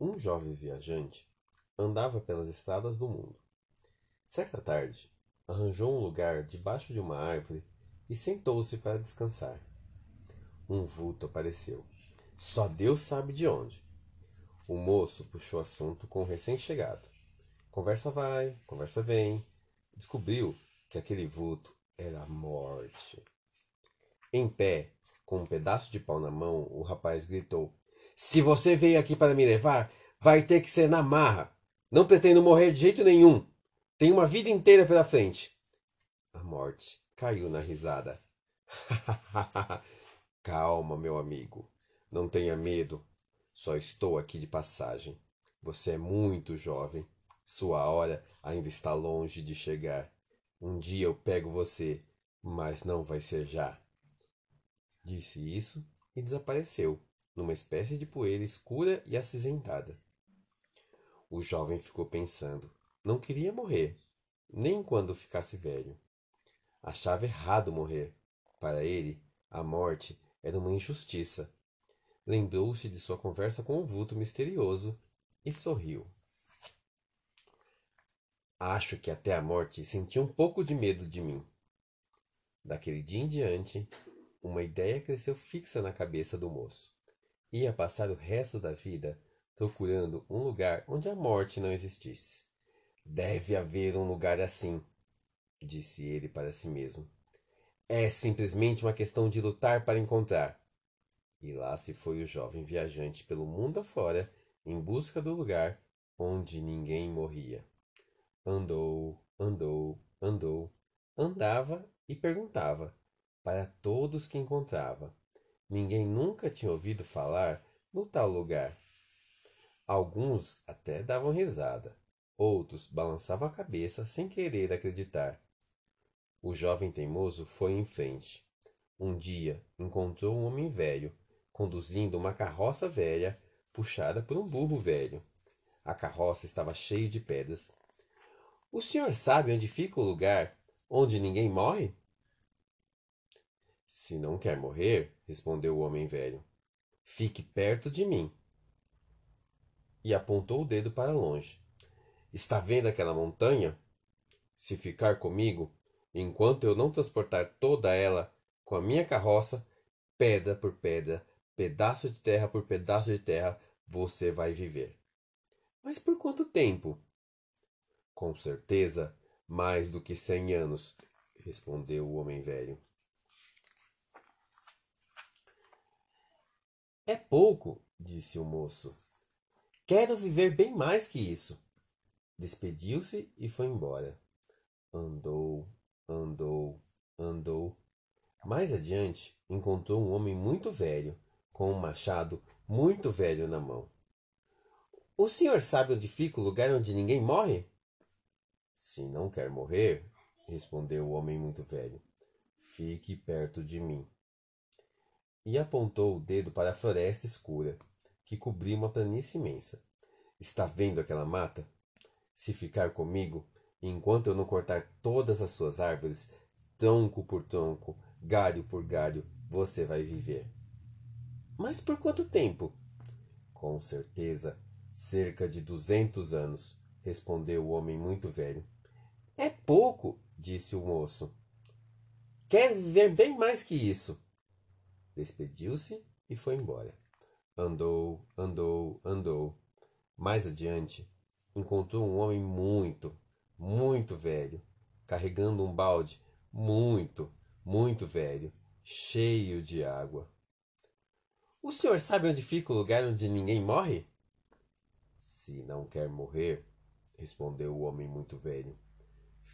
Um jovem viajante andava pelas estradas do mundo. Certa tarde, arranjou um lugar debaixo de uma árvore e sentou-se para descansar. Um vulto apareceu. Só Deus sabe de onde. O moço puxou assunto com o recém-chegado. Conversa vai, conversa vem. Descobriu que aquele vulto era a morte. Em pé, com um pedaço de pau na mão, o rapaz gritou: Se você veio aqui para me levar, vai ter que ser na marra. Não pretendo morrer de jeito nenhum. Tenho uma vida inteira pela frente. A morte caiu na risada. Calma, meu amigo. Não tenha medo. Só estou aqui de passagem. Você é muito jovem. Sua hora ainda está longe de chegar. Um dia eu pego você, mas não vai ser já. Disse isso e desapareceu, numa espécie de poeira escura e acinzentada. O jovem ficou pensando. Não queria morrer, nem quando ficasse velho. Achava errado morrer. Para ele, a morte era uma injustiça. Lembrou-se de sua conversa com o vulto misterioso e sorriu. Acho que até a morte sentia um pouco de medo de mim. Daquele dia em diante, uma ideia cresceu fixa na cabeça do moço. Ia passar o resto da vida procurando um lugar onde a morte não existisse. Deve haver um lugar assim, disse ele para si mesmo. É simplesmente uma questão de lutar para encontrar. E lá se foi o jovem viajante pelo mundo afora em busca do lugar onde ninguém morria. Andou, andou, andou, andava e perguntava para todos que encontrava. Ninguém nunca tinha ouvido falar no tal lugar. Alguns até davam risada, outros balançavam a cabeça sem querer acreditar. O jovem teimoso foi em frente. Um dia encontrou um homem velho conduzindo uma carroça velha puxada por um burro velho. A carroça estava cheia de pedras o senhor sabe onde fica o lugar onde ninguém morre? Se não quer morrer, respondeu o homem velho, fique perto de mim. E apontou o dedo para longe. Está vendo aquela montanha? Se ficar comigo, enquanto eu não transportar toda ela com a minha carroça, pedra por pedra, pedaço de terra por pedaço de terra, você vai viver. Mas por quanto tempo? Com certeza, mais do que cem anos, respondeu o homem velho. É pouco, disse o moço. Quero viver bem mais que isso. Despediu-se e foi embora. Andou, andou, andou. Mais adiante, encontrou um homem muito velho, com um machado muito velho na mão. O senhor sabe onde fica o lugar onde ninguém morre? Se não quer morrer, respondeu o homem muito velho, fique perto de mim. E apontou o dedo para a floresta escura, que cobria uma planície imensa. Está vendo aquela mata? Se ficar comigo, enquanto eu não cortar todas as suas árvores, tronco por tronco, galho por galho, você vai viver. Mas por quanto tempo? Com certeza, cerca de duzentos anos, respondeu o homem muito velho. É pouco, disse o moço. Quero viver bem mais que isso. Despediu-se e foi embora. Andou, andou, andou. Mais adiante, encontrou um homem muito, muito velho, carregando um balde muito, muito velho, cheio de água. O senhor sabe onde fica o lugar onde ninguém morre? Se não quer morrer, respondeu o homem muito velho,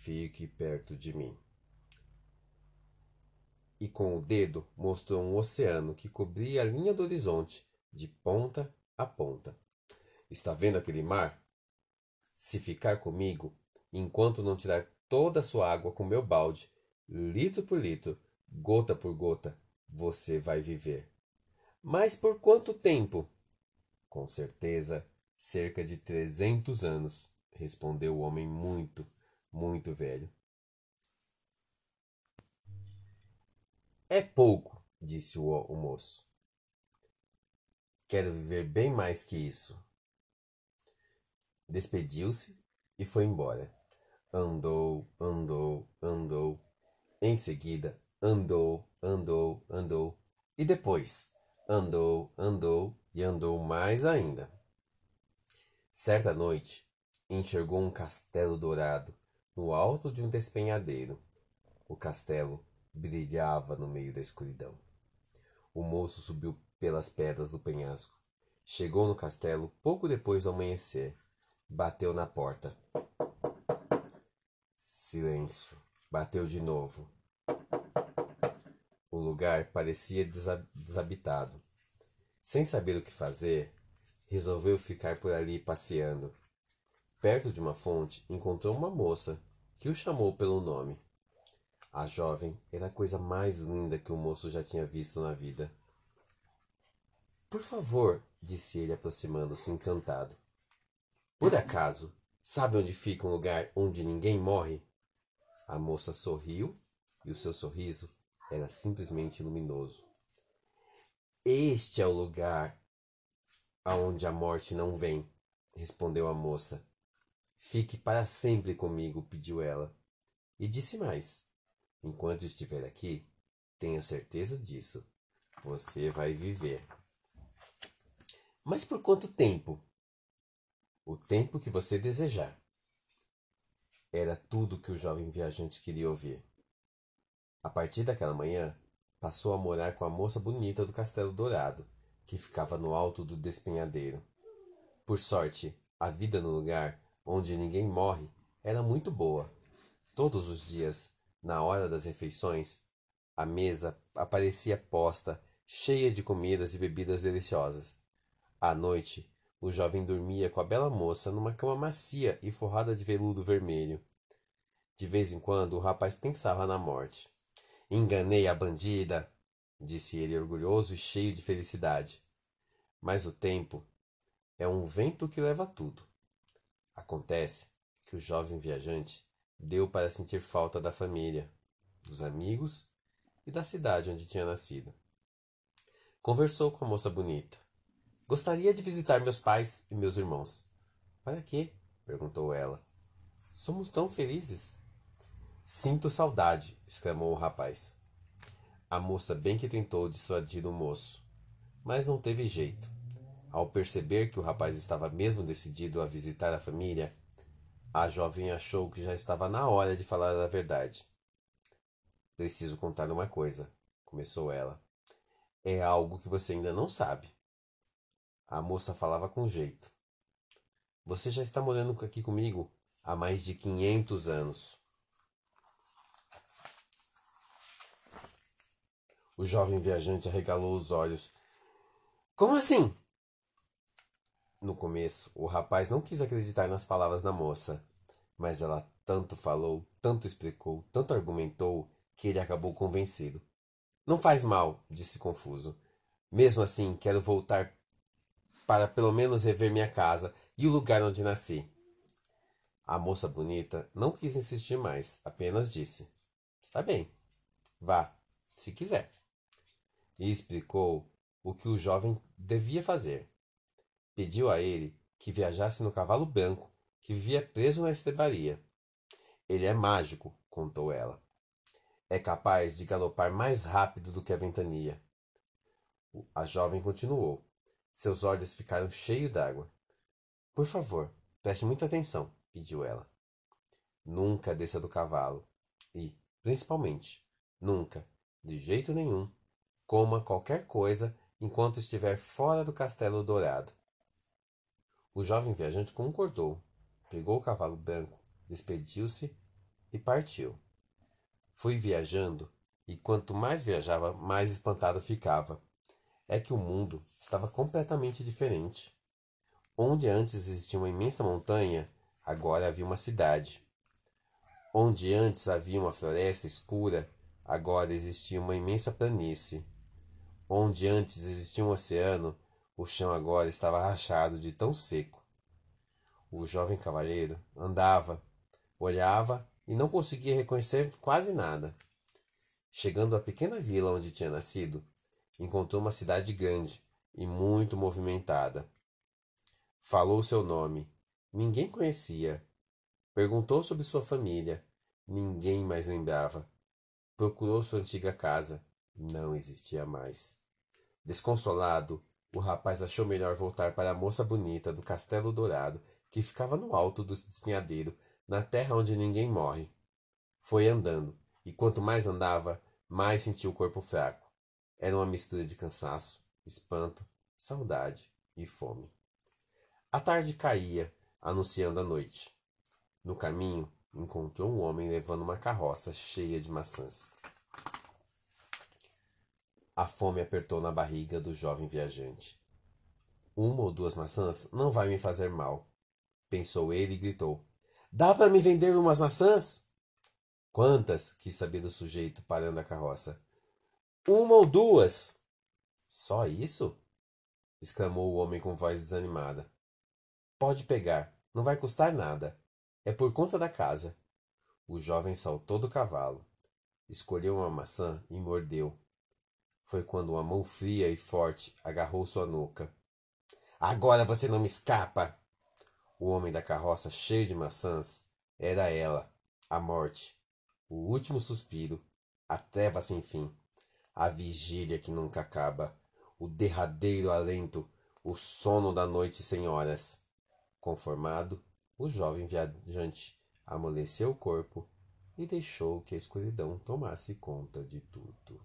Fique perto de mim. E com o dedo mostrou um oceano que cobria a linha do horizonte, de ponta a ponta. Está vendo aquele mar? Se ficar comigo, enquanto não tirar toda a sua água com meu balde, litro por litro, gota por gota, você vai viver. Mas por quanto tempo? Com certeza, cerca de trezentos anos, respondeu o homem muito, muito velho. É pouco, disse o, o moço. Quero viver bem mais que isso. Despediu-se e foi embora. Andou, andou, andou. Em seguida, andou, andou, andou. E depois, andou, andou e andou mais ainda. Certa noite, enxergou um castelo dourado no alto de um despenhadeiro. O castelo brilhava no meio da escuridão. O moço subiu pelas pedras do penhasco. Chegou no castelo pouco depois do amanhecer. Bateu na porta. Silêncio. Bateu de novo. O lugar parecia desabitado. Sem saber o que fazer, resolveu ficar por ali passeando. Perto de uma fonte, encontrou uma moça que o chamou pelo nome. A jovem era a coisa mais linda que o moço já tinha visto na vida. Por favor, disse ele, aproximando-se encantado. Por acaso, sabe onde fica um lugar onde ninguém morre? A moça sorriu e o seu sorriso era simplesmente luminoso. Este é o lugar aonde a morte não vem, respondeu a moça. Fique para sempre comigo, pediu ela. E disse mais: Enquanto estiver aqui, tenha certeza disso. Você vai viver. Mas por quanto tempo? O tempo que você desejar. Era tudo que o jovem viajante queria ouvir. A partir daquela manhã, passou a morar com a moça bonita do Castelo Dourado, que ficava no alto do despenhadeiro. Por sorte, a vida no lugar onde ninguém morre era muito boa. Todos os dias, na hora das refeições, a mesa aparecia posta, cheia de comidas e bebidas deliciosas. À noite, o jovem dormia com a bela moça numa cama macia e forrada de veludo vermelho. De vez em quando, o rapaz pensava na morte. Enganei a bandida, disse ele orgulhoso e cheio de felicidade. Mas o tempo é um vento que leva tudo. Acontece que o jovem viajante deu para sentir falta da família, dos amigos e da cidade onde tinha nascido. Conversou com a moça bonita. Gostaria de visitar meus pais e meus irmãos. Para quê? perguntou ela. Somos tão felizes. Sinto saudade, exclamou o rapaz. A moça bem que tentou dissuadir o moço, mas não teve jeito. Ao perceber que o rapaz estava mesmo decidido a visitar a família, a jovem achou que já estava na hora de falar a verdade. Preciso contar uma coisa, começou ela. É algo que você ainda não sabe. A moça falava com jeito. Você já está morando aqui comigo há mais de quinhentos anos. O jovem viajante arregalou os olhos. Como assim? No começo, o rapaz não quis acreditar nas palavras da moça, mas ela tanto falou, tanto explicou, tanto argumentou, que ele acabou convencido. Não faz mal, disse confuso. Mesmo assim, quero voltar para pelo menos rever minha casa e o lugar onde nasci. A moça bonita não quis insistir mais, apenas disse: Está bem, vá, se quiser e explicou o que o jovem devia fazer. Pediu a ele que viajasse no cavalo branco que vivia preso na estrebaria. Ele é mágico, contou ela. É capaz de galopar mais rápido do que a ventania. A jovem continuou. Seus olhos ficaram cheios d'água. Por favor, preste muita atenção, pediu ela. Nunca desça do cavalo e, principalmente, nunca, de jeito nenhum, Coma qualquer coisa enquanto estiver fora do castelo dourado. O jovem viajante concordou, pegou o cavalo branco, despediu-se e partiu. Fui viajando, e quanto mais viajava, mais espantado ficava. É que o mundo estava completamente diferente. Onde antes existia uma imensa montanha, agora havia uma cidade. Onde antes havia uma floresta escura, agora existia uma imensa planície. Onde antes existia um oceano, o chão agora estava rachado de tão seco. O jovem cavalheiro andava, olhava e não conseguia reconhecer quase nada. Chegando à pequena vila onde tinha nascido, encontrou uma cidade grande e muito movimentada. Falou seu nome. Ninguém conhecia. Perguntou sobre sua família. Ninguém mais lembrava. Procurou sua antiga casa. Não existia mais. Desconsolado, o rapaz achou melhor voltar para a moça bonita do Castelo Dourado, que ficava no alto do espinhadeiro, na terra onde ninguém morre. Foi andando, e quanto mais andava, mais sentiu o corpo fraco. Era uma mistura de cansaço, espanto, saudade e fome. A tarde caía, anunciando a noite. No caminho, encontrou um homem levando uma carroça cheia de maçãs. A fome apertou na barriga do jovem viajante. Uma ou duas maçãs não vai me fazer mal, pensou ele e gritou: Dá para me vender umas maçãs? Quantas? quis saber do sujeito, parando a carroça. Uma ou duas. Só isso? exclamou o homem com voz desanimada. Pode pegar, não vai custar nada. É por conta da casa. O jovem saltou do cavalo, escolheu uma maçã e mordeu. Foi quando uma mão fria e forte agarrou sua nuca. Agora você não me escapa! O homem da carroça, cheio de maçãs, era ela, a morte, o último suspiro, a treva sem fim, a vigília que nunca acaba, o derradeiro alento, o sono da noite sem horas. Conformado, o jovem viajante amoleceu o corpo e deixou que a escuridão tomasse conta de tudo.